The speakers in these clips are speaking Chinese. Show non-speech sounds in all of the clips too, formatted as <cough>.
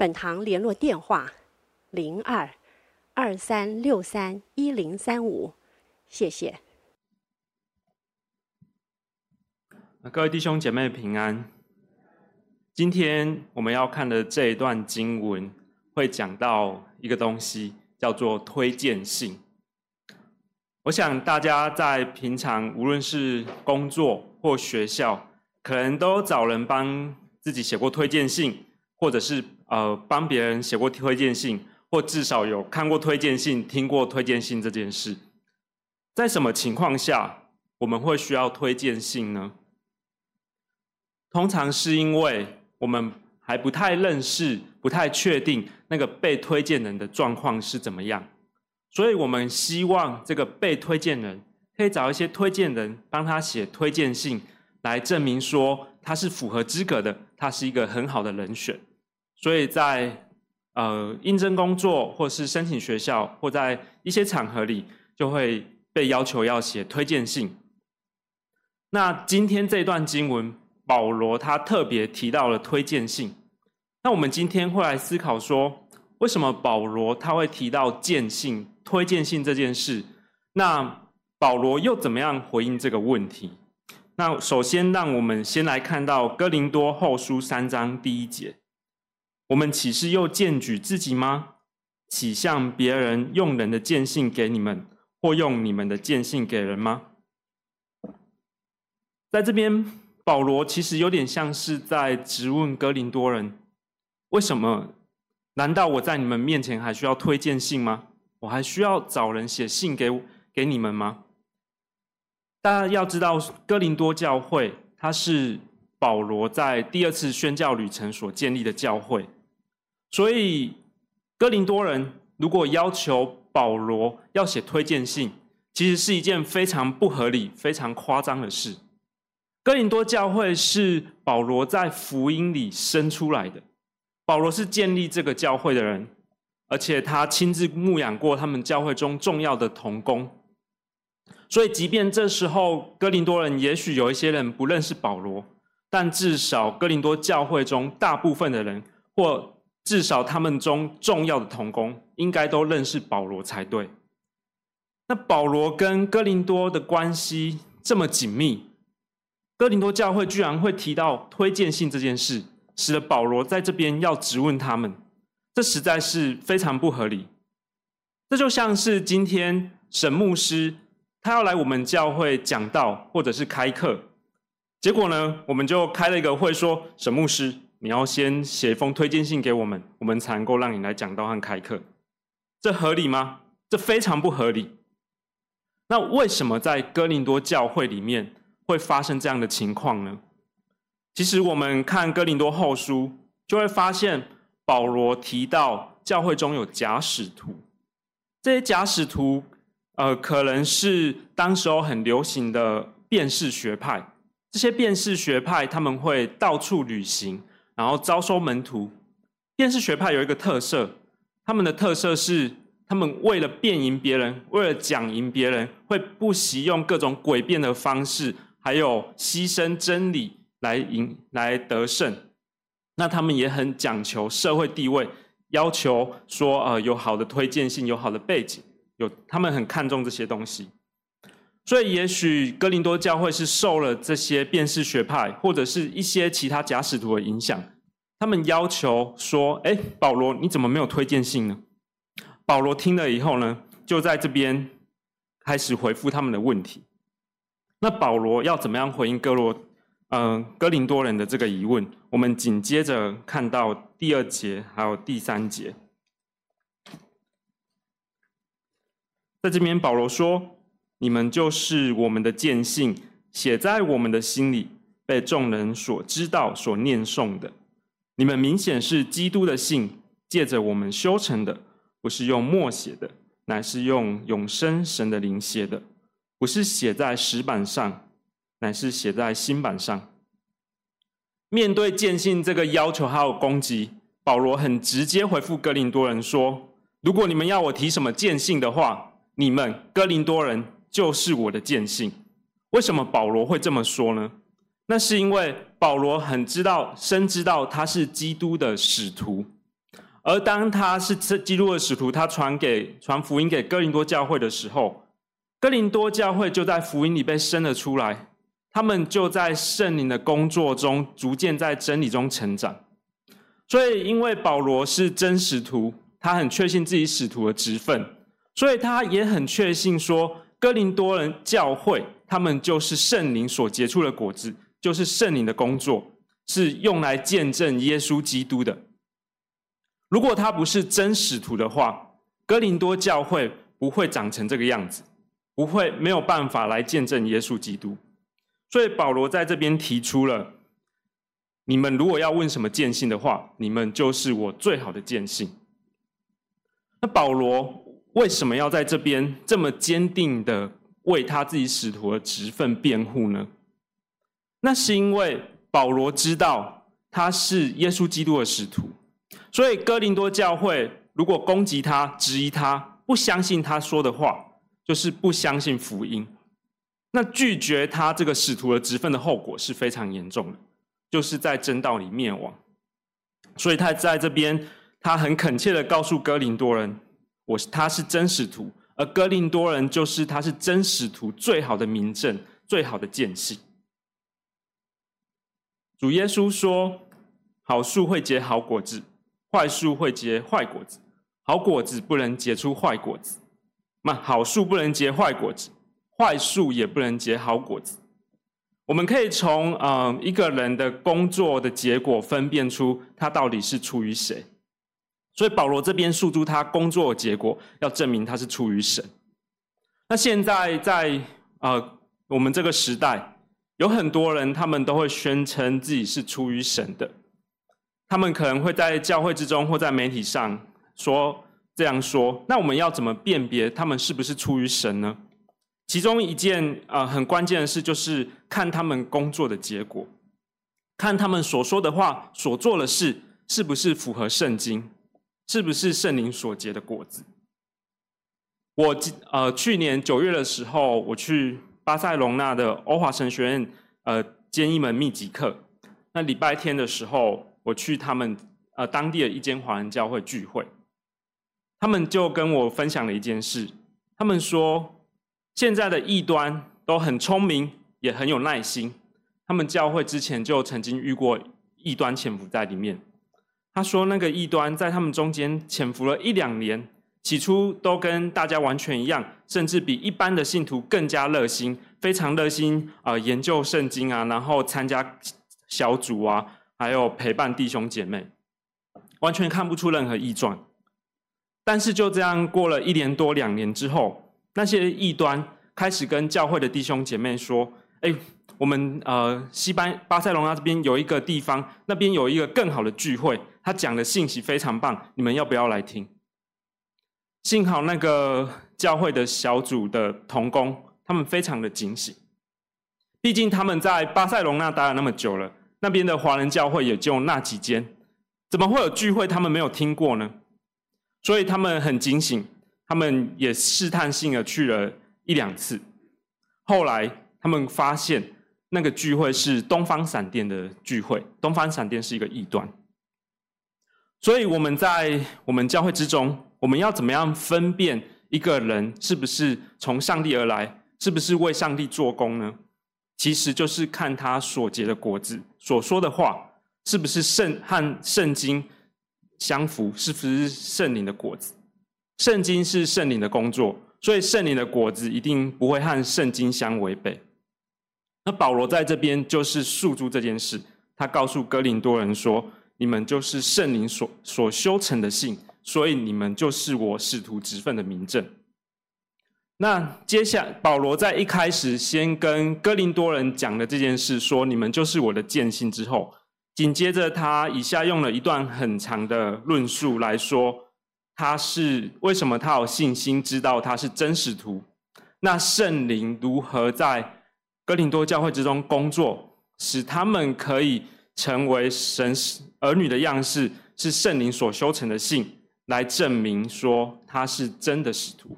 本堂联络电话：零二二三六三一零三五，谢谢。各位弟兄姐妹平安。今天我们要看的这一段经文，会讲到一个东西，叫做推荐信。我想大家在平常无论是工作或学校，可能都找人帮自己写过推荐信，或者是。呃，帮别人写过推荐信，或至少有看过推荐信、听过推荐信这件事，在什么情况下我们会需要推荐信呢？通常是因为我们还不太认识、不太确定那个被推荐人的状况是怎么样，所以我们希望这个被推荐人可以找一些推荐人帮他写推荐信，来证明说他是符合资格的，他是一个很好的人选。所以在呃应征工作，或是申请学校，或在一些场合里，就会被要求要写推荐信。那今天这段经文，保罗他特别提到了推荐信。那我们今天会来思考说，为什么保罗他会提到荐信、推荐信这件事？那保罗又怎么样回应这个问题？那首先，让我们先来看到哥林多后书三章第一节。我们岂是又荐举自己吗？岂向别人用人的荐信给你们，或用你们的荐信给人吗？在这边，保罗其实有点像是在质问哥林多人：为什么？难道我在你们面前还需要推荐信吗？我还需要找人写信给给你们吗？大家要知道，哥林多教会它是保罗在第二次宣教旅程所建立的教会。所以，哥林多人如果要求保罗要写推荐信，其实是一件非常不合理、非常夸张的事。哥林多教会是保罗在福音里生出来的，保罗是建立这个教会的人，而且他亲自牧养过他们教会中重要的童工。所以，即便这时候哥林多人也许有一些人不认识保罗，但至少哥林多教会中大部分的人或至少他们中重要的同工应该都认识保罗才对。那保罗跟哥林多的关系这么紧密，哥林多教会居然会提到推荐信这件事，使得保罗在这边要质问他们，这实在是非常不合理。这就像是今天沈牧师他要来我们教会讲道或者是开课，结果呢，我们就开了一个会说沈牧师。你要先写一封推荐信给我们，我们才能够让你来讲道和开课。这合理吗？这非常不合理。那为什么在哥林多教会里面会发生这样的情况呢？其实我们看哥林多后书，就会发现保罗提到教会中有假使徒。这些假使徒，呃，可能是当时候很流行的辩士学派。这些辩士学派他们会到处旅行。然后招收门徒，辩士学派有一个特色，他们的特色是，他们为了辩赢别人，为了讲赢别人，会不惜用各种诡辩的方式，还有牺牲真理来赢来得胜。那他们也很讲求社会地位，要求说，呃，有好的推荐信，有好的背景，有他们很看重这些东西。所以，也许哥林多教会是受了这些辨识学派或者是一些其他假使徒的影响，他们要求说：“哎，保罗，你怎么没有推荐信呢？”保罗听了以后呢，就在这边开始回复他们的问题。那保罗要怎么样回应哥罗，嗯、呃，哥林多人的这个疑问？我们紧接着看到第二节还有第三节，在这边保罗说。你们就是我们的见信，写在我们的心里，被众人所知道、所念诵的。你们明显是基督的信，借着我们修成的，不是用墨写的，乃是用永生神的灵写的；不是写在石板上，乃是写在心板上。面对见信这个要求还有攻击，保罗很直接回复哥林多人说：“如果你们要我提什么见信的话，你们哥林多人就是我的见性。”为什么保罗会这么说呢？那是因为保罗很知道、深知道他是基督的使徒，而当他是基督的使徒，他传给传福音给哥林多教会的时候，哥林多教会就在福音里被生了出来，他们就在圣灵的工作中逐渐在真理中成长。所以，因为保罗是真使徒，他很确信自己使徒的职分，所以他也很确信说，哥林多人教会。他们就是圣灵所结出的果子，就是圣灵的工作，是用来见证耶稣基督的。如果他不是真使徒的话，哥林多教会不会长成这个样子，不会没有办法来见证耶稣基督。所以保罗在这边提出了：你们如果要问什么见信的话，你们就是我最好的见信。那保罗为什么要在这边这么坚定的？为他自己使徒的职分辩护呢？那是因为保罗知道他是耶稣基督的使徒，所以哥林多教会如果攻击他、质疑他、不相信他说的话，就是不相信福音。那拒绝他这个使徒的职分的后果是非常严重的，就是在真道里灭亡。所以他在这边，他很恳切的告诉哥林多人：我是他是真使徒。而哥林多人就是他是真使徒最好的明证，最好的见信。主耶稣说：“好树会结好果子，坏树会结坏果子。好果子不能结出坏果子，那好树不能结坏果子，坏树也不能结好果子。”我们可以从呃一个人的工作的结果分辨出他到底是出于谁。所以保罗这边诉诸他工作的结果，要证明他是出于神。那现在在呃我们这个时代，有很多人他们都会宣称自己是出于神的，他们可能会在教会之中或在媒体上说这样说。那我们要怎么辨别他们是不是出于神呢？其中一件呃很关键的事就是看他们工作的结果，看他们所说的话、所做的事是不是符合圣经。是不是圣灵所结的果子？我呃去年九月的时候，我去巴塞隆纳的欧华神学院呃兼一门密集课。那礼拜天的时候，我去他们呃当地的一间华人教会聚会，他们就跟我分享了一件事。他们说，现在的异端都很聪明，也很有耐心。他们教会之前就曾经遇过异端潜伏在里面。他说：“那个异端在他们中间潜伏了一两年，起初都跟大家完全一样，甚至比一般的信徒更加热心，非常热心啊、研究圣经啊，然后参加小组啊，还有陪伴弟兄姐妹，完全看不出任何异状。但是就这样过了一年多两年之后，那些异端开始跟教会的弟兄姐妹说：‘哎，我们呃西班巴塞隆纳这边有一个地方，那边有一个更好的聚会。’他讲的信息非常棒，你们要不要来听？幸好那个教会的小组的同工，他们非常的警醒，毕竟他们在巴塞隆纳待了那么久了，那边的华人教会也就那几间，怎么会有聚会他们没有听过呢？所以他们很警醒，他们也试探性的去了一两次，后来他们发现那个聚会是东方闪电的聚会，东方闪电是一个异端。所以我们在我们教会之中，我们要怎么样分辨一个人是不是从上帝而来，是不是为上帝做工呢？其实就是看他所结的果子，所说的话是不是圣和圣经相符，是不是圣灵的果子。圣经是圣灵的工作，所以圣灵的果子一定不会和圣经相违背。那保罗在这边就是诉诸这件事，他告诉哥林多人说。你们就是圣灵所所修成的信，所以你们就是我使徒职分的明证。那接下来，保罗在一开始先跟哥林多人讲的这件事，说你们就是我的见信之后，紧接着，他以下用了一段很长的论述来说，他是为什么他有信心知道他是真使徒。那圣灵如何在哥林多教会之中工作，使他们可以成为神儿女的样式，是圣灵所修成的信，来证明说他是真的使徒。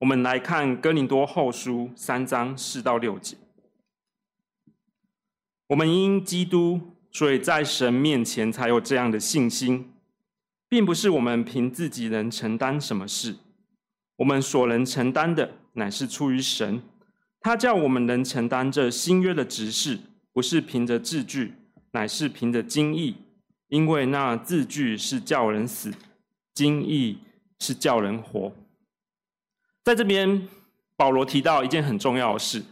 我们来看哥林多后书三章四到六节。我们因基督，所以在神面前才有这样的信心，并不是我们凭自己能承担什么事。我们所能承担的，乃是出于神。他叫我们能承担这新约的职事，不是凭着字句，乃是凭着经意。因为那字句是叫人死，经意是叫人活。在这边，保罗提到一件很重要的事：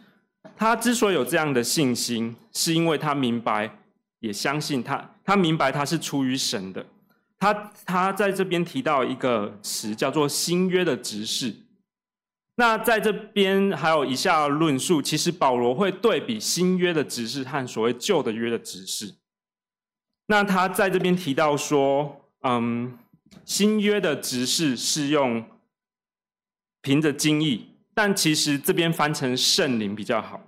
他之所以有这样的信心，是因为他明白，也相信他，他明白他是出于神的。他他在这边提到一个词，叫做新约的职事。那在这边还有以下论述，其实保罗会对比新约的指示和所谓旧的约的指示。那他在这边提到说，嗯，新约的指示是用凭着经意，但其实这边翻成圣灵比较好。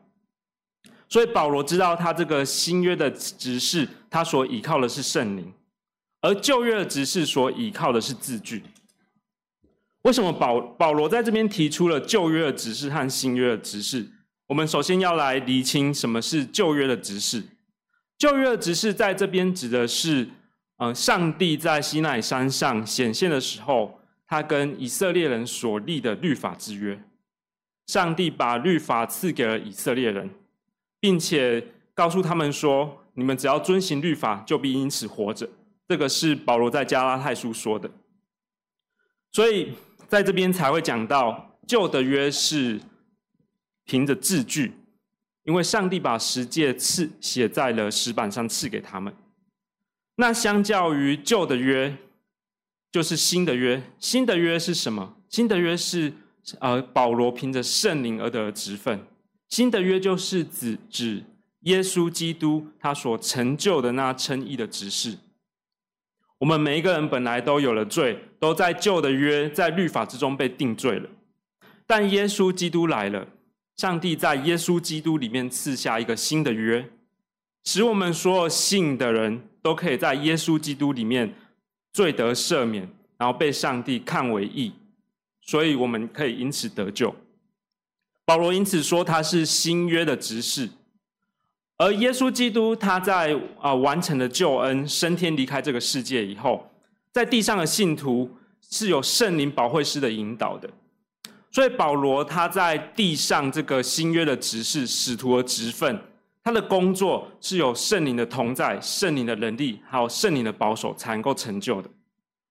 所以保罗知道他这个新约的指示，他所依靠的是圣灵。而旧约的指示所倚靠的是字句。为什么保保罗在这边提出了旧约的职事和新约的职事？我们首先要来厘清什么是旧约的职事。旧约的职事在这边指的是，呃，上帝在西奈山上显现的时候，他跟以色列人所立的律法之约。上帝把律法赐给了以色列人，并且告诉他们说：“你们只要遵行律法，就必因此活着。”这个是保罗在加拉太书说的，所以在这边才会讲到旧的约是凭着字句，因为上帝把十诫赐写在了石板上赐给他们。那相较于旧的约，就是新的约。新的约是什么？新的约是呃保罗凭着圣灵而得的职分。新的约就是指指耶稣基督他所成就的那称义的职事。我们每一个人本来都有了罪，都在旧的约，在律法之中被定罪了。但耶稣基督来了，上帝在耶稣基督里面赐下一个新的约，使我们所有信的人都可以在耶稣基督里面罪得赦免，然后被上帝看为义，所以我们可以因此得救。保罗因此说他是新约的执事。而耶稣基督他在啊完成了救恩，升天离开这个世界以后，在地上的信徒是有圣灵保惠师的引导的，所以保罗他在地上这个新约的职事，使徒的职分，他的工作是有圣灵的同在、圣灵的能力，还有圣灵的保守才能够成就的。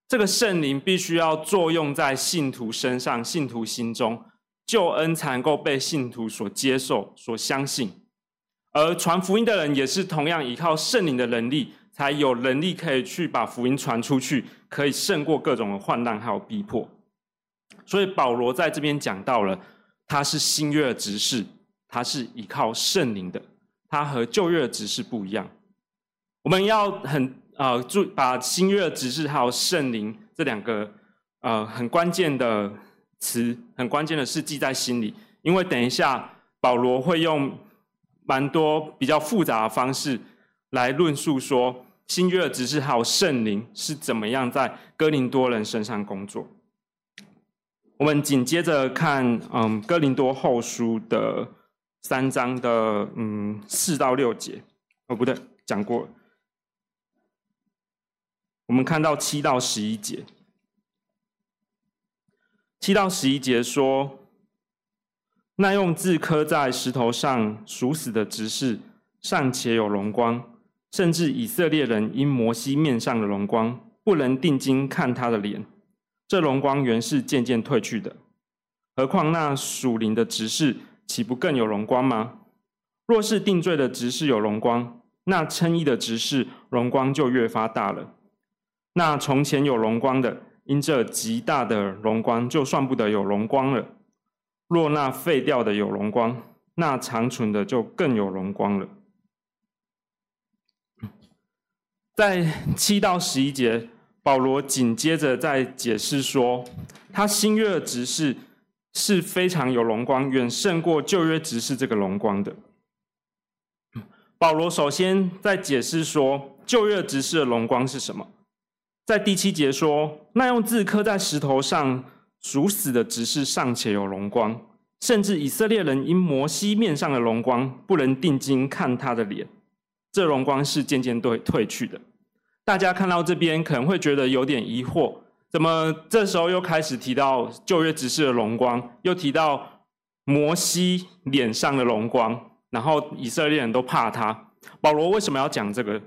这个圣灵必须要作用在信徒身上、信徒心中，救恩才能够被信徒所接受、所相信。而传福音的人也是同样依靠圣灵的能力，才有能力可以去把福音传出去，可以胜过各种的患难还有逼迫。所以保罗在这边讲到了，他是新约的执事，他是依靠圣灵的，他和旧约的执事不一样。我们要很呃注把新约的执事还有圣灵这两个呃很关键的词，很关键的事记在心里，因为等一下保罗会用。蛮多比较复杂的方式来论述说新约的职事还有圣灵是怎么样在哥林多人身上工作。我们紧接着看，嗯，哥林多后书的三章的嗯四到六节。哦，不对，讲过了。我们看到七到十一节，七到十一节说。那用字刻在石头上属死的执事，尚且有荣光，甚至以色列人因摩西面上的荣光，不能定睛看他的脸，这荣光原是渐渐褪去的。何况那属灵的执事，岂不更有荣光吗？若是定罪的执事有荣光，那称义的执事荣光就越发大了。那从前有荣光的，因这极大的荣光，就算不得有荣光了。若那废掉的有荣光，那长存的就更有荣光了。在七到十一节，保罗紧接着在解释说，他新约的执事是非常有荣光，远胜过旧约执事这个荣光的。保罗首先在解释说，旧约执事的荣光是什么？在第七节说，那用字刻在石头上属死的执事尚且有荣光，甚至以色列人因摩西面上的荣光，不能定睛看他的脸，这荣光是渐渐退退去的。大家看到这边可能会觉得有点疑惑，怎么这时候又开始提到旧约执事的荣光，又提到摩西脸上的荣光？然后以色列人都怕他。保罗为什么要讲这个？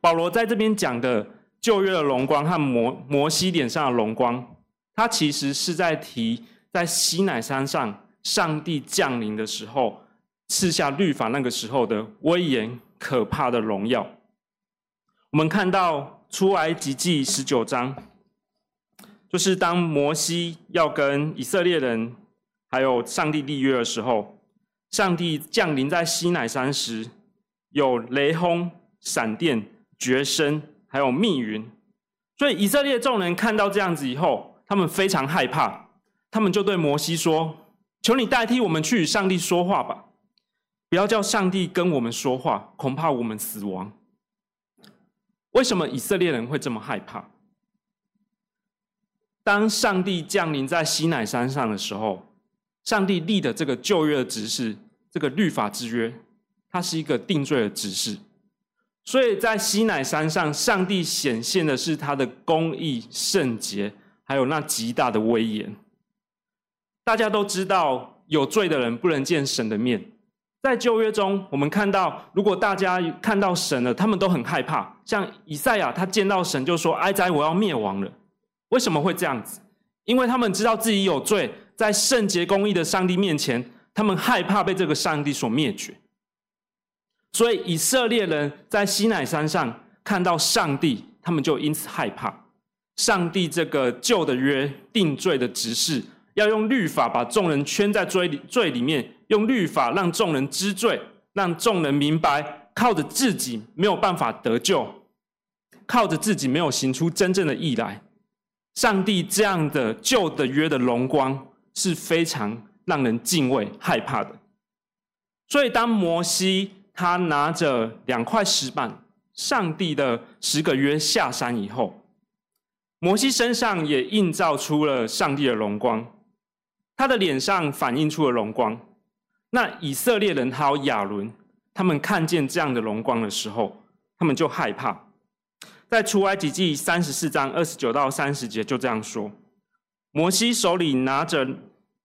保罗在这边讲的旧约的荣光和摩摩西脸上的荣光，他其实是在提在西乃山上上帝降临的时候，赐下律法那个时候的威严可怕的荣耀。我们看到出埃及记十九章，就是当摩西要跟以色列人还有上帝立约的时候。上帝降临在西乃山时，有雷轰、闪电、绝声，还有密云。所以以色列众人看到这样子以后，他们非常害怕，他们就对摩西说：“求你代替我们去与上帝说话吧，不要叫上帝跟我们说话，恐怕我们死亡。”为什么以色列人会这么害怕？当上帝降临在西乃山上的时候。上帝立的这个旧约的指示，这个律法之约，它是一个定罪的指示。所以在西乃山上，上帝显现的是他的公义、圣洁，还有那极大的威严。大家都知道，有罪的人不能见神的面。在旧约中，我们看到，如果大家看到神了，他们都很害怕。像以赛亚，他见到神就说：“哀哉，我要灭亡了。”为什么会这样子？因为他们知道自己有罪。在圣洁公义的上帝面前，他们害怕被这个上帝所灭绝，所以以色列人在西乃山上看到上帝，他们就因此害怕。上帝这个旧的约定罪的执事，要用律法把众人圈在罪里罪里面，用律法让众人知罪，让众人明白，靠着自己没有办法得救，靠着自己没有行出真正的义来。上帝这样的旧的约的荣光。是非常让人敬畏、害怕的。所以，当摩西他拿着两块石板，上帝的十个约下山以后，摩西身上也映照出了上帝的荣光，他的脸上反映出了荣光。那以色列人还有亚伦，他们看见这样的荣光的时候，他们就害怕。在出埃及记三十四章二十九到三十节就这样说。摩西手里拿着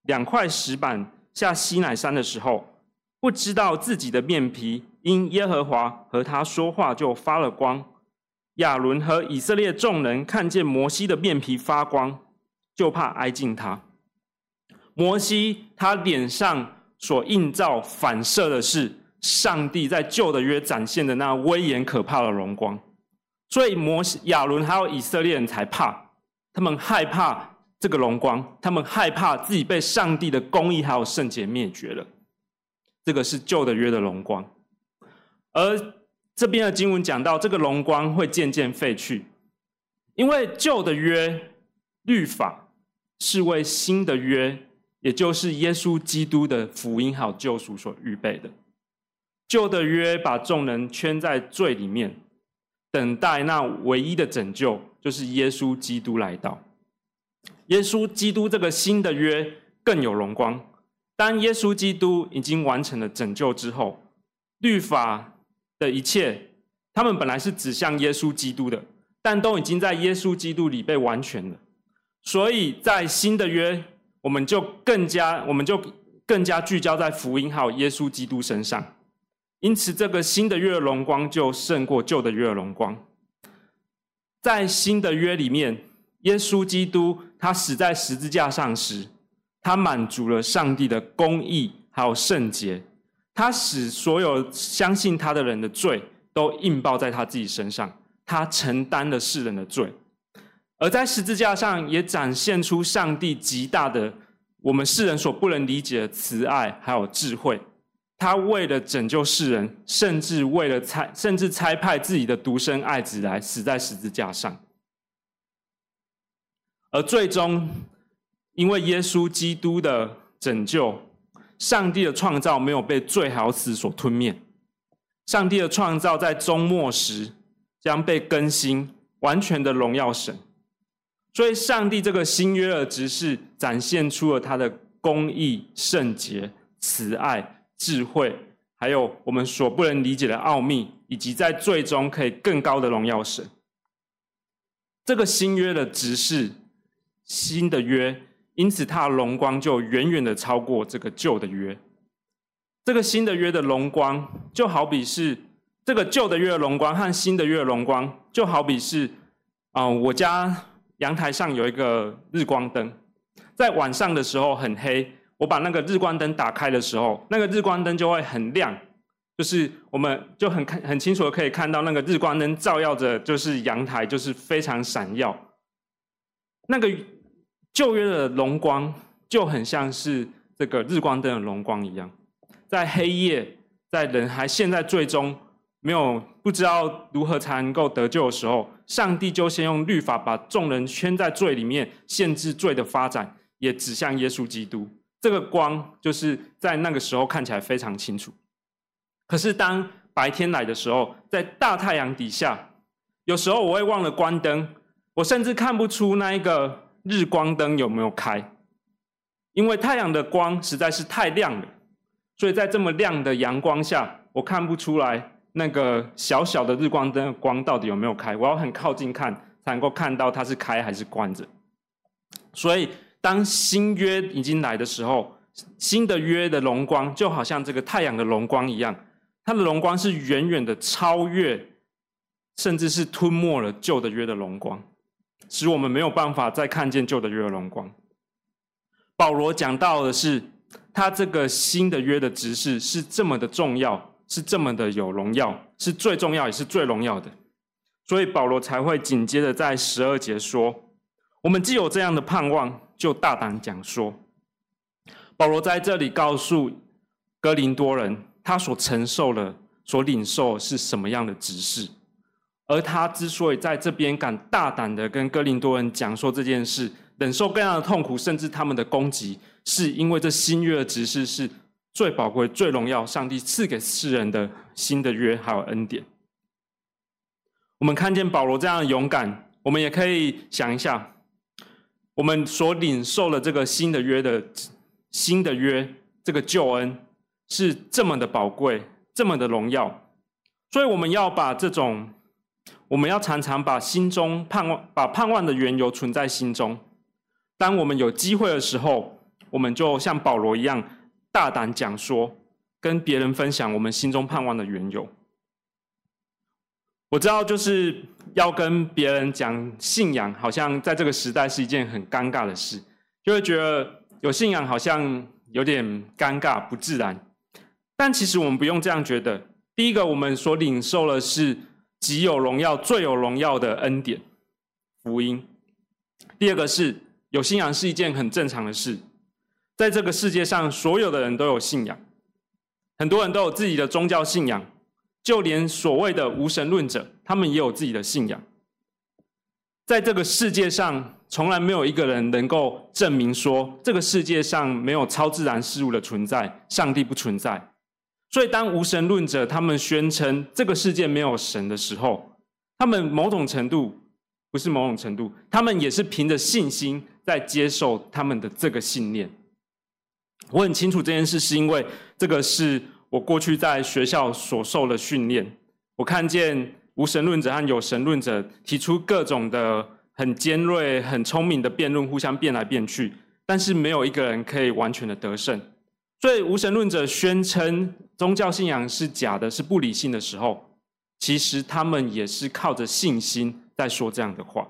两块石板下西乃山的时候，不知道自己的面皮因耶和华和他说话就发了光。亚伦和以色列众人看见摩西的面皮发光，就怕挨近他。摩西他脸上所映照反射的是上帝在旧的约展现的那威严可怕的荣光，所以摩西、亚伦还有以色列人才怕，他们害怕。这个荣光，他们害怕自己被上帝的公义还有圣洁灭绝了。这个是旧的约的荣光，而这边的经文讲到，这个荣光会渐渐废去，因为旧的约律法是为新的约，也就是耶稣基督的福音还有救赎所预备的。旧的约把众人圈在罪里面，等待那唯一的拯救，就是耶稣基督来到。耶稣基督这个新的约更有荣光。当耶稣基督已经完成了拯救之后，律法的一切，他们本来是指向耶稣基督的，但都已经在耶稣基督里被完全了。所以在新的约，我们就更加，我们就更加聚焦在福音还有耶稣基督身上。因此，这个新的约的荣光就胜过旧的约的荣光。在新的约里面。耶稣基督他死在十字架上时，他满足了上帝的公义还有圣洁，他使所有相信他的人的罪都印报在他自己身上，他承担了世人的罪，而在十字架上也展现出上帝极大的我们世人所不能理解的慈爱还有智慧，他为了拯救世人，甚至为了拆，甚至拆派自己的独生爱子来死在十字架上。而最终，因为耶稣基督的拯救，上帝的创造没有被最好死所吞灭。上帝的创造在终末时将被更新，完全的荣耀神。所以，上帝这个新约的执事展现出了他的公义、圣洁、慈爱、智慧，还有我们所不能理解的奥秘，以及在最终可以更高的荣耀神。这个新约的执事。新的约，因此它的荣光就远远的超过这个旧的约。这个新的约的荣光，就好比是这个旧的约的荣光和新的约的荣光，就好比是啊、我家阳台上有一个日光灯，在晚上的时候很黑，我把那个日光灯打开的时候，那个日光灯就会很亮，就是我们就很看很清楚的可以看到那个日光灯照耀着，就是阳台就是非常闪耀，那个。旧约的荣光就很像是这个日光灯的荣光一样，在黑夜，在人还陷在罪中，没有不知道如何才能够得救的时候，上帝就先用律法把众人圈在罪里面，限制罪的发展，也指向耶稣基督。这个光就是在那个时候看起来非常清楚。可是当白天来的时候，在大太阳底下，有时候我会忘了关灯，我甚至看不出那一个。日光灯有没有开？因为太阳的光实在是太亮了，所以在这么亮的阳光下，我看不出来那个小小的日光灯的光到底有没有开。我要很靠近看，才能够看到它是开还是关着。所以，当新约已经来的时候，新的约的荣光就好像这个太阳的荣光一样，它的荣光是远远的超越，甚至是吞没了旧的约的荣光。使我们没有办法再看见旧的约的荣光。保罗讲到的是，他这个新的约的执事是这么的重要，是这么的有荣耀，是最重要也是最荣耀的。所以保罗才会紧接着在十二节说：“我们既有这样的盼望，就大胆讲说。”保罗在这里告诉哥林多人，他所承受的、所领受是什么样的执事。而他之所以在这边敢大胆的跟哥林多人讲说这件事，忍受各样的痛苦，甚至他们的攻击，是因为这新约的执事是最宝贵、最荣耀，上帝赐给世人的新的约还有恩典。我们看见保罗这样的勇敢，我们也可以想一下，我们所领受了这个新的约的新的约，这个救恩是这么的宝贵，这么的荣耀，所以我们要把这种。我们要常常把心中盼望，把盼望的缘由存在心中。当我们有机会的时候，我们就像保罗一样，大胆讲说，跟别人分享我们心中盼望的缘由。我知道，就是要跟别人讲信仰，好像在这个时代是一件很尴尬的事，就会觉得有信仰好像有点尴尬、不自然。但其实我们不用这样觉得。第一个，我们所领受的是。极有荣耀、最有荣耀的恩典福音。第二个是有信仰是一件很正常的事，在这个世界上，所有的人都有信仰，很多人都有自己的宗教信仰，就连所谓的无神论者，他们也有自己的信仰。在这个世界上，从来没有一个人能够证明说这个世界上没有超自然事物的存在，上帝不存在。所以，当无神论者他们宣称这个世界没有神的时候，他们某种程度不是某种程度，他们也是凭着信心在接受他们的这个信念。我很清楚这件事，是因为这个是我过去在学校所受的训练。我看见无神论者和有神论者提出各种的很尖锐、很聪明的辩论，互相辩来辩去，但是没有一个人可以完全的得胜。所以，无神论者宣称宗教信仰是假的，是不理性的时候，其实他们也是靠着信心在说这样的话。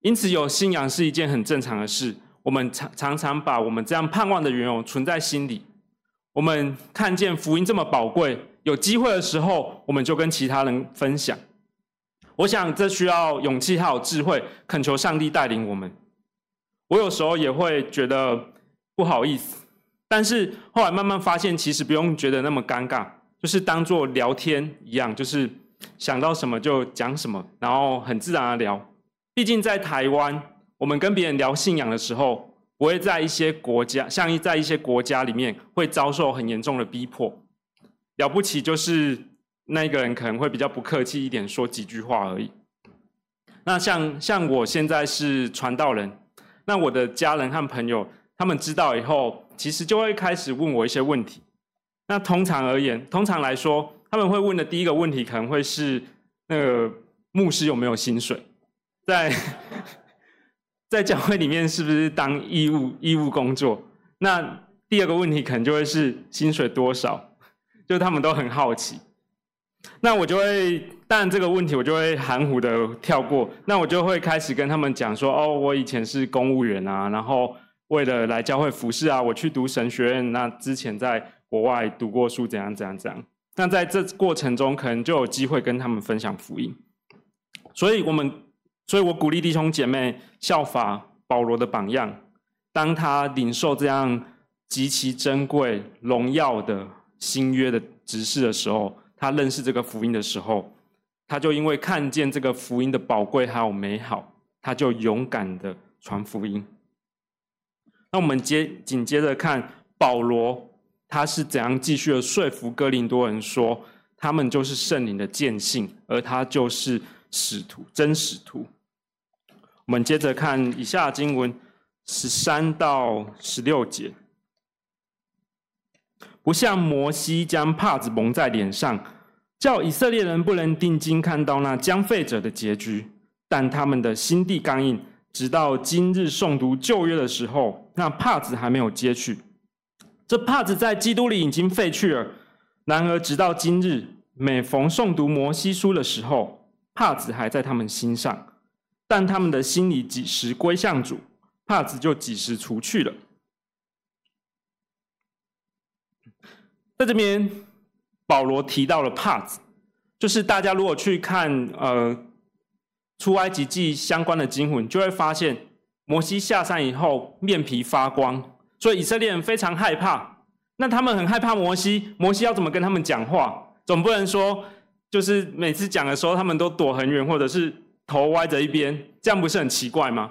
因此，有信仰是一件很正常的事。我们常常常把我们这样盼望的缘由存在心里。我们看见福音这么宝贵，有机会的时候，我们就跟其他人分享。我想，这需要勇气还有智慧，恳求上帝带领我们。我有时候也会觉得不好意思。但是后来慢慢发现，其实不用觉得那么尴尬，就是当做聊天一样，就是想到什么就讲什么，然后很自然的聊。毕竟在台湾，我们跟别人聊信仰的时候，不会在一些国家，像在一些国家里面会遭受很严重的逼迫。了不起就是那个人可能会比较不客气一点，说几句话而已。那像像我现在是传道人，那我的家人和朋友他们知道以后，其实就会开始问我一些问题。那通常而言，通常来说，他们会问的第一个问题可能会是那个牧师有没有薪水，在 <laughs> 在教会里面是不是当义务义务工作？那第二个问题可能就会是薪水多少，就他们都很好奇。那我就会，但这个问题我就会含糊的跳过。那我就会开始跟他们讲说，哦，我以前是公务员啊，然后为了来教会服侍啊，我去读神学院。那之前在国外读过书，怎样怎样怎样。那在这过程中，可能就有机会跟他们分享福音。所以我们，所以我鼓励弟兄姐妹效法保罗的榜样，当他领受这样极其珍贵、荣耀的新约的职事的时候。他认识这个福音的时候，他就因为看见这个福音的宝贵还有美好，他就勇敢的传福音。那我们接紧接着看保罗，他是怎样继续的说服哥林多人说，他们就是圣灵的见信，而他就是使徒，真使徒。我们接着看以下经文十三到十六节。不像摩西将帕子蒙在脸上，叫以色列人不能定睛看到那将废者的结局，但他们的心地刚硬，直到今日诵读旧约的时候，那帕子还没有揭去。这帕子在基督里已经废去了，然而直到今日，每逢诵读摩西书的时候，帕子还在他们心上，但他们的心里几时归向主，帕子就几时除去了。在这边，保罗提到了帕子，就是大家如果去看呃出埃及记相关的经文，就会发现摩西下山以后面皮发光，所以以色列人非常害怕。那他们很害怕摩西，摩西要怎么跟他们讲话？总不能说就是每次讲的时候他们都躲很远，或者是头歪着一边，这样不是很奇怪吗？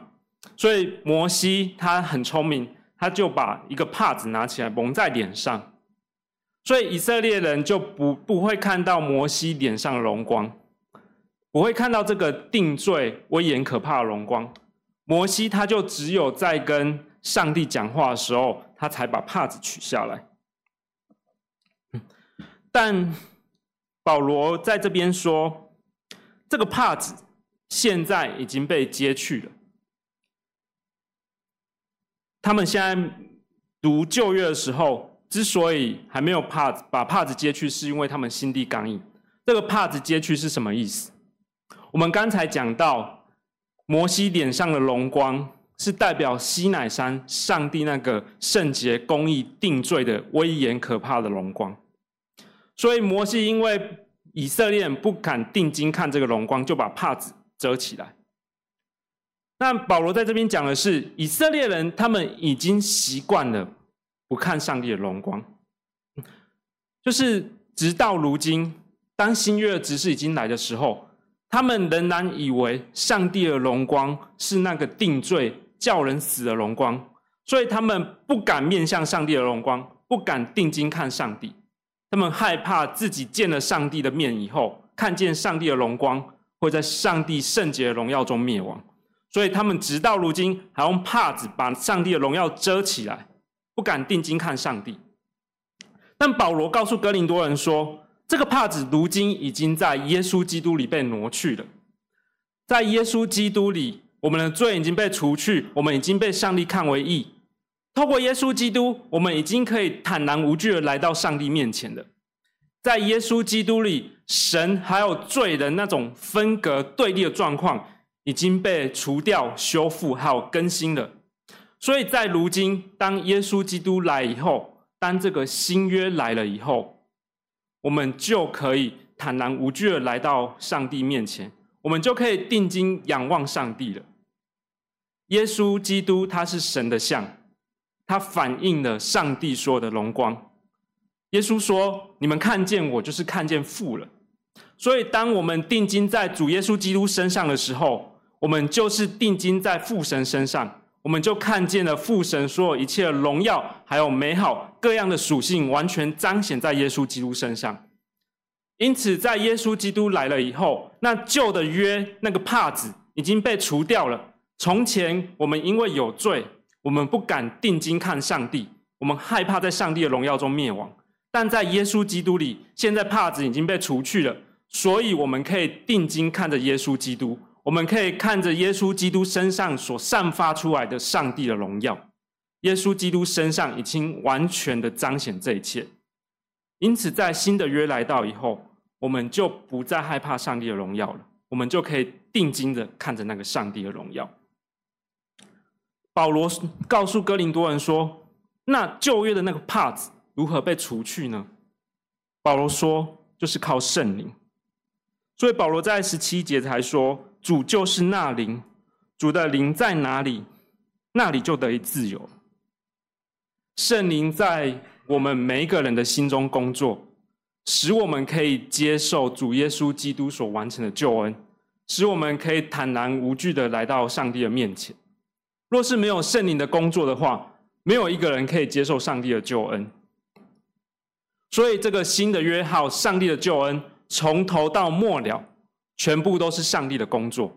所以摩西他很聪明，他就把一个帕子拿起来蒙在脸上。所以以色列人就不不会看到摩西脸上的荣光，我会看到这个定罪威严可怕的荣光。摩西他就只有在跟上帝讲话的时候，他才把帕子取下来。但保罗在这边说，这个帕子现在已经被揭去了。他们现在读旧约的时候。之所以还没有帕子把帕子揭去，是因为他们心地刚硬。这个帕子揭去是什么意思？我们刚才讲到，摩西脸上的荣光是代表西乃山上帝那个圣洁、公义、定罪的威严可怕的荣光。所以摩西因为以色列人不敢定睛看这个荣光，就把帕子遮起来。那保罗在这边讲的是，以色列人他们已经习惯了。不看上帝的荣光，就是直到如今，当新约的职事已经来的时候，他们仍然以为上帝的荣光是那个定罪叫人死的荣光，所以他们不敢面向上帝的荣光，不敢定睛看上帝，他们害怕自己见了上帝的面以后，看见上帝的荣光会在上帝圣洁的荣耀中灭亡，所以他们直到如今还用帕子把上帝的荣耀遮起来。不敢定睛看上帝，但保罗告诉哥林多人说，这个帕子如今已经在耶稣基督里被挪去了。在耶稣基督里，我们的罪已经被除去，我们已经被上帝看为义。透过耶稣基督，我们已经可以坦然无惧的来到上帝面前了。在耶稣基督里，神还有罪的那种分隔对立的状况已经被除掉、修复还有更新了。所以在如今，当耶稣基督来以后，当这个新约来了以后，我们就可以坦然无惧的来到上帝面前，我们就可以定睛仰望上帝了。耶稣基督他是神的像，它反映了上帝所有的荣光。耶稣说：“你们看见我，就是看见父了。”所以，当我们定睛在主耶稣基督身上的时候，我们就是定睛在父神身上，我们就看见了父神所有一切的荣耀，还有美好各样的属性，完全彰显在耶稣基督身上。因此，在耶稣基督来了以后，那旧的约那个帕子已经被除掉了。从前我们因为有罪，我们不敢定睛看上帝，我们害怕在上帝的荣耀中灭亡。但在耶稣基督里，现在帕子已经被除去了，所以我们可以定睛看着耶稣基督，我们可以看着耶稣基督身上所散发出来的上帝的荣耀。耶稣基督身上已经完全的彰显这一切，因此在新的约来到以后。我们就不再害怕上帝的荣耀了，我们就可以定睛的看着那个上帝的荣耀。保罗告诉哥林多人说：“那旧约的那个帕子如何被除去呢？”保罗说：“就是靠圣灵。”所以保罗在十七节才说：“主就是那灵，主的灵在哪里，那里就得以自由。”圣灵在我们每一个人的心中工作。使我们可以接受主耶稣基督所完成的救恩，使我们可以坦然无惧的来到上帝的面前。若是没有圣灵的工作的话，没有一个人可以接受上帝的救恩。所以，这个新的约号，上帝的救恩，从头到末了，全部都是上帝的工作。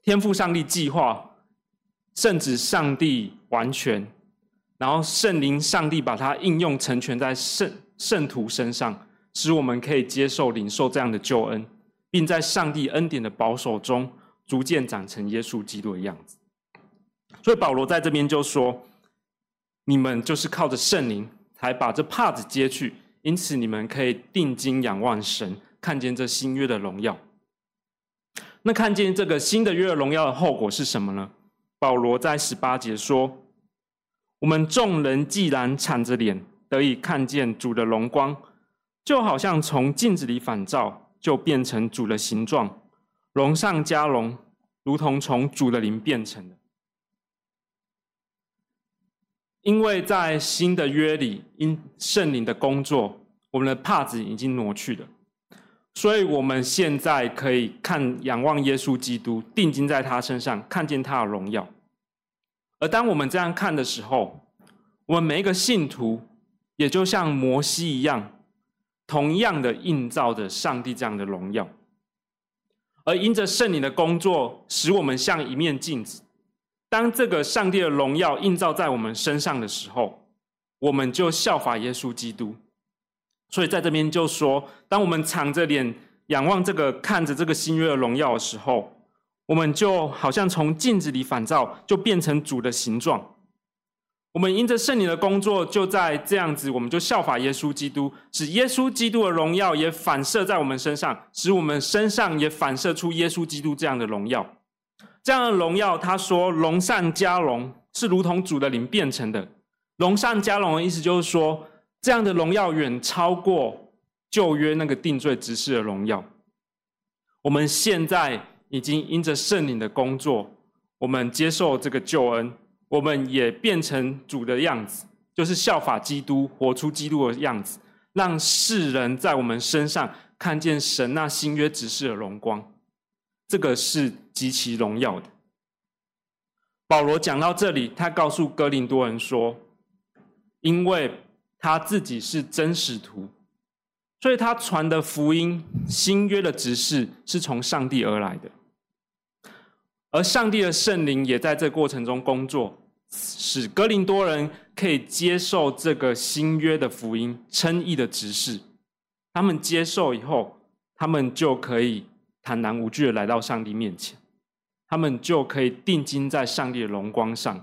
天父上帝计划，圣子上帝完全，然后圣灵上帝把它应用成全在圣。圣徒身上，使我们可以接受、领受这样的救恩，并在上帝恩典的保守中，逐渐长成耶稣基督的样子。所以保罗在这边就说：“你们就是靠着圣灵，才把这帕子揭去，因此你们可以定睛仰望神，看见这新约的荣耀。那看见这个新的约的荣耀的后果是什么呢？保罗在十八节说：我们众人既然敞着脸。”得以看见主的荣光，就好像从镜子里反照，就变成主的形状，荣上加荣，如同从主的灵变成的。因为在新的约里，因圣灵的工作，我们的帕子已经挪去了，所以我们现在可以看仰望耶稣基督，定睛在他身上，看见他的荣耀。而当我们这样看的时候，我们每一个信徒。也就像摩西一样，同样的映照着上帝这样的荣耀，而因着圣灵的工作，使我们像一面镜子。当这个上帝的荣耀映照在我们身上的时候，我们就效法耶稣基督。所以在这边就说，当我们敞着脸仰望这个，看着这个新约的荣耀的时候，我们就好像从镜子里反照，就变成主的形状。我们因着圣灵的工作，就在这样子，我们就效法耶稣基督，使耶稣基督的荣耀也反射在我们身上，使我们身上也反射出耶稣基督这样的荣耀。这样的荣耀，他说龙上加龙，是如同主的灵变成的。龙上加龙的意思就是说，这样的荣耀远超过旧约那个定罪执事的荣耀。我们现在已经因着圣灵的工作，我们接受这个救恩。我们也变成主的样子，就是效法基督，活出基督的样子，让世人在我们身上看见神那新约执事的荣光。这个是极其荣耀的。保罗讲到这里，他告诉哥林多人说：“因为他自己是真使徒，所以他传的福音，新约的执事是从上帝而来的，而上帝的圣灵也在这过程中工作。”使哥林多人可以接受这个新约的福音称义的执事，他们接受以后，他们就可以坦然无惧的来到上帝面前，他们就可以定睛在上帝的荣光上，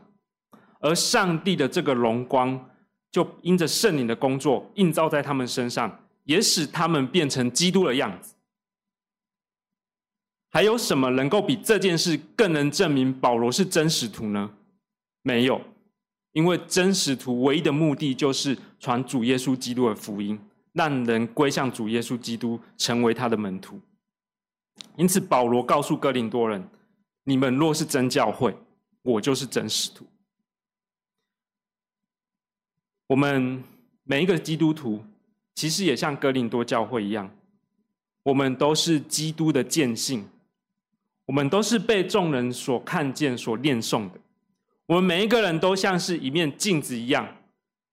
而上帝的这个荣光就因着圣灵的工作映照在他们身上，也使他们变成基督的样子。还有什么能够比这件事更能证明保罗是真使徒呢？没有，因为真使徒唯一的目的就是传主耶稣基督的福音，让人归向主耶稣基督，成为他的门徒。因此，保罗告诉哥林多人：“你们若是真教会，我就是真使徒。”我们每一个基督徒，其实也像哥林多教会一样，我们都是基督的见信，我们都是被众人所看见、所念诵的。我们每一个人都像是一面镜子一样，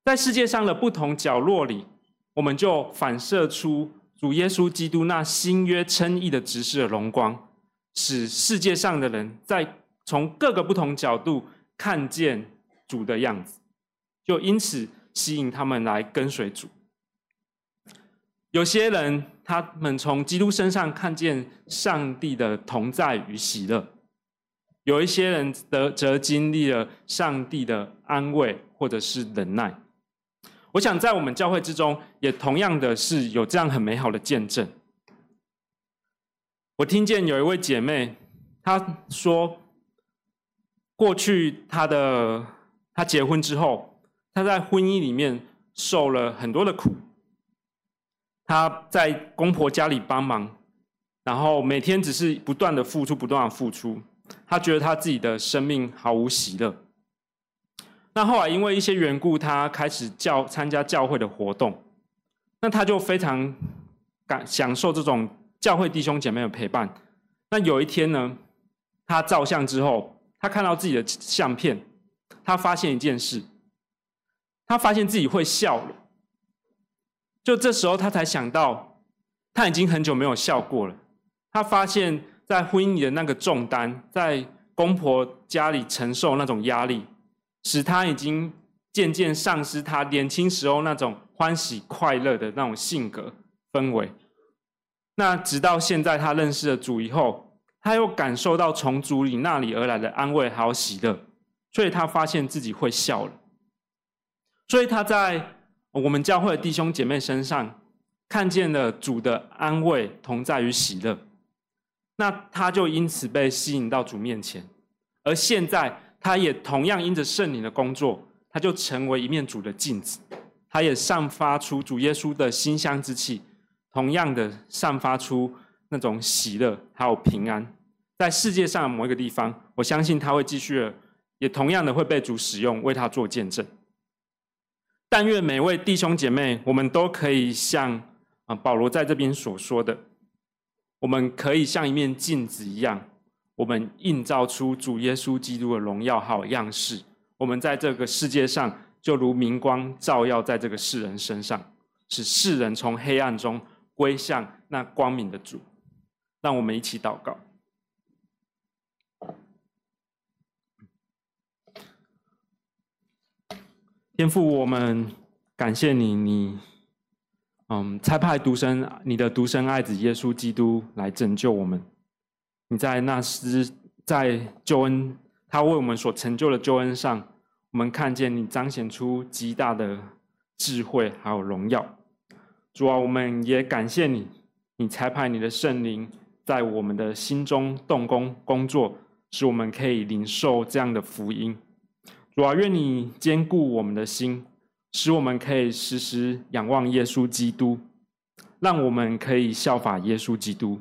在世界上的不同角落里，我们就反射出主耶稣基督那新约称义的执事的荣光，使世界上的人在从各个不同角度看见主的样子，就因此吸引他们来跟随主。有些人，他们从基督身上看见上帝的同在与喜乐。有一些人得则经历了上帝的安慰，或者是忍耐。我想在我们教会之中，也同样的是有这样很美好的见证。我听见有一位姐妹，她说，过去她的她结婚之后，她在婚姻里面受了很多的苦。她在公婆家里帮忙，然后每天只是不断的付出，不断的付出。他觉得他自己的生命毫无喜乐。那后来因为一些缘故，他开始教参加教会的活动。那他就非常感享受这种教会弟兄姐妹的陪伴。那有一天呢，他照相之后，他看到自己的相片，他发现一件事，他发现自己会笑了。就这时候，他才想到，他已经很久没有笑过了。他发现。在婚姻里的那个重担，在公婆家里承受那种压力，使他已经渐渐丧失他年轻时候那种欢喜快乐的那种性格氛围。那直到现在，他认识了主以后，他又感受到从主里那里而来的安慰还有喜乐，所以他发现自己会笑了。所以他在我们教会的弟兄姐妹身上看见了主的安慰同在于喜乐。那他就因此被吸引到主面前，而现在他也同样因着圣灵的工作，他就成为一面主的镜子，他也散发出主耶稣的馨香之气，同样的散发出那种喜乐还有平安，在世界上某一个地方，我相信他会继续，也同样的会被主使用，为他做见证。但愿每位弟兄姐妹，我们都可以像啊保罗在这边所说的。我们可以像一面镜子一样，我们映照出主耶稣基督的荣耀好样式。我们在这个世界上，就如明光照耀在这个世人身上，使世人从黑暗中归向那光明的主。让我们一起祷告。天父，我们感谢你，你。嗯，差派独生你的独生爱子耶稣基督来拯救我们。你在那时在救恩，他为我们所成就的救恩上，我们看见你彰显出极大的智慧还有荣耀。主啊，我们也感谢你，你差派你的圣灵在我们的心中动工工作，使我们可以领受这样的福音。主啊，愿你坚固我们的心。使我们可以时时仰望耶稣基督，让我们可以效法耶稣基督，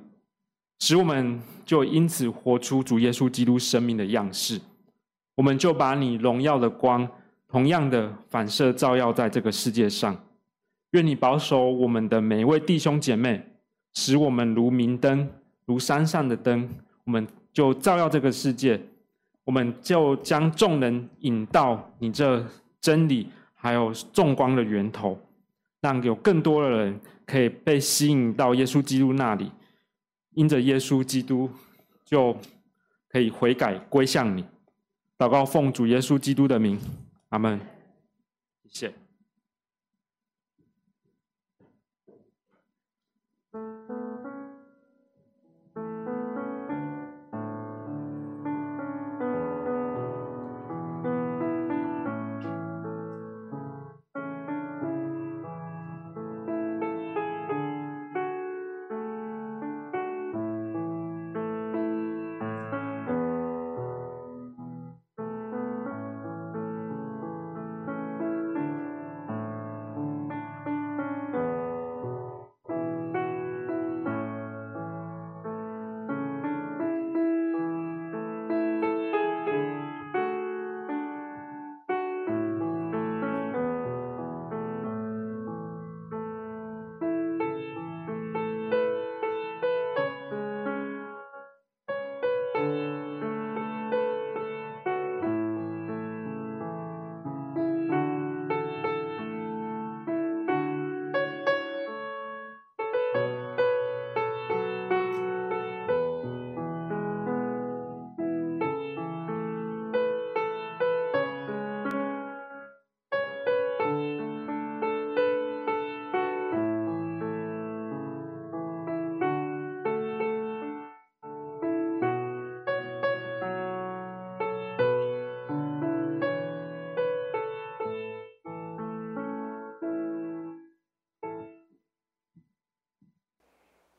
使我们就因此活出主耶稣基督生命的样式。我们就把你荣耀的光同样的反射照耀在这个世界上。愿你保守我们的每一位弟兄姐妹，使我们如明灯，如山上的灯，我们就照耀这个世界。我们就将众人引到你这真理。还有众光的源头，让有更多的人可以被吸引到耶稣基督那里，因着耶稣基督，就可以悔改归向你。祷告奉主耶稣基督的名，阿门。谢谢。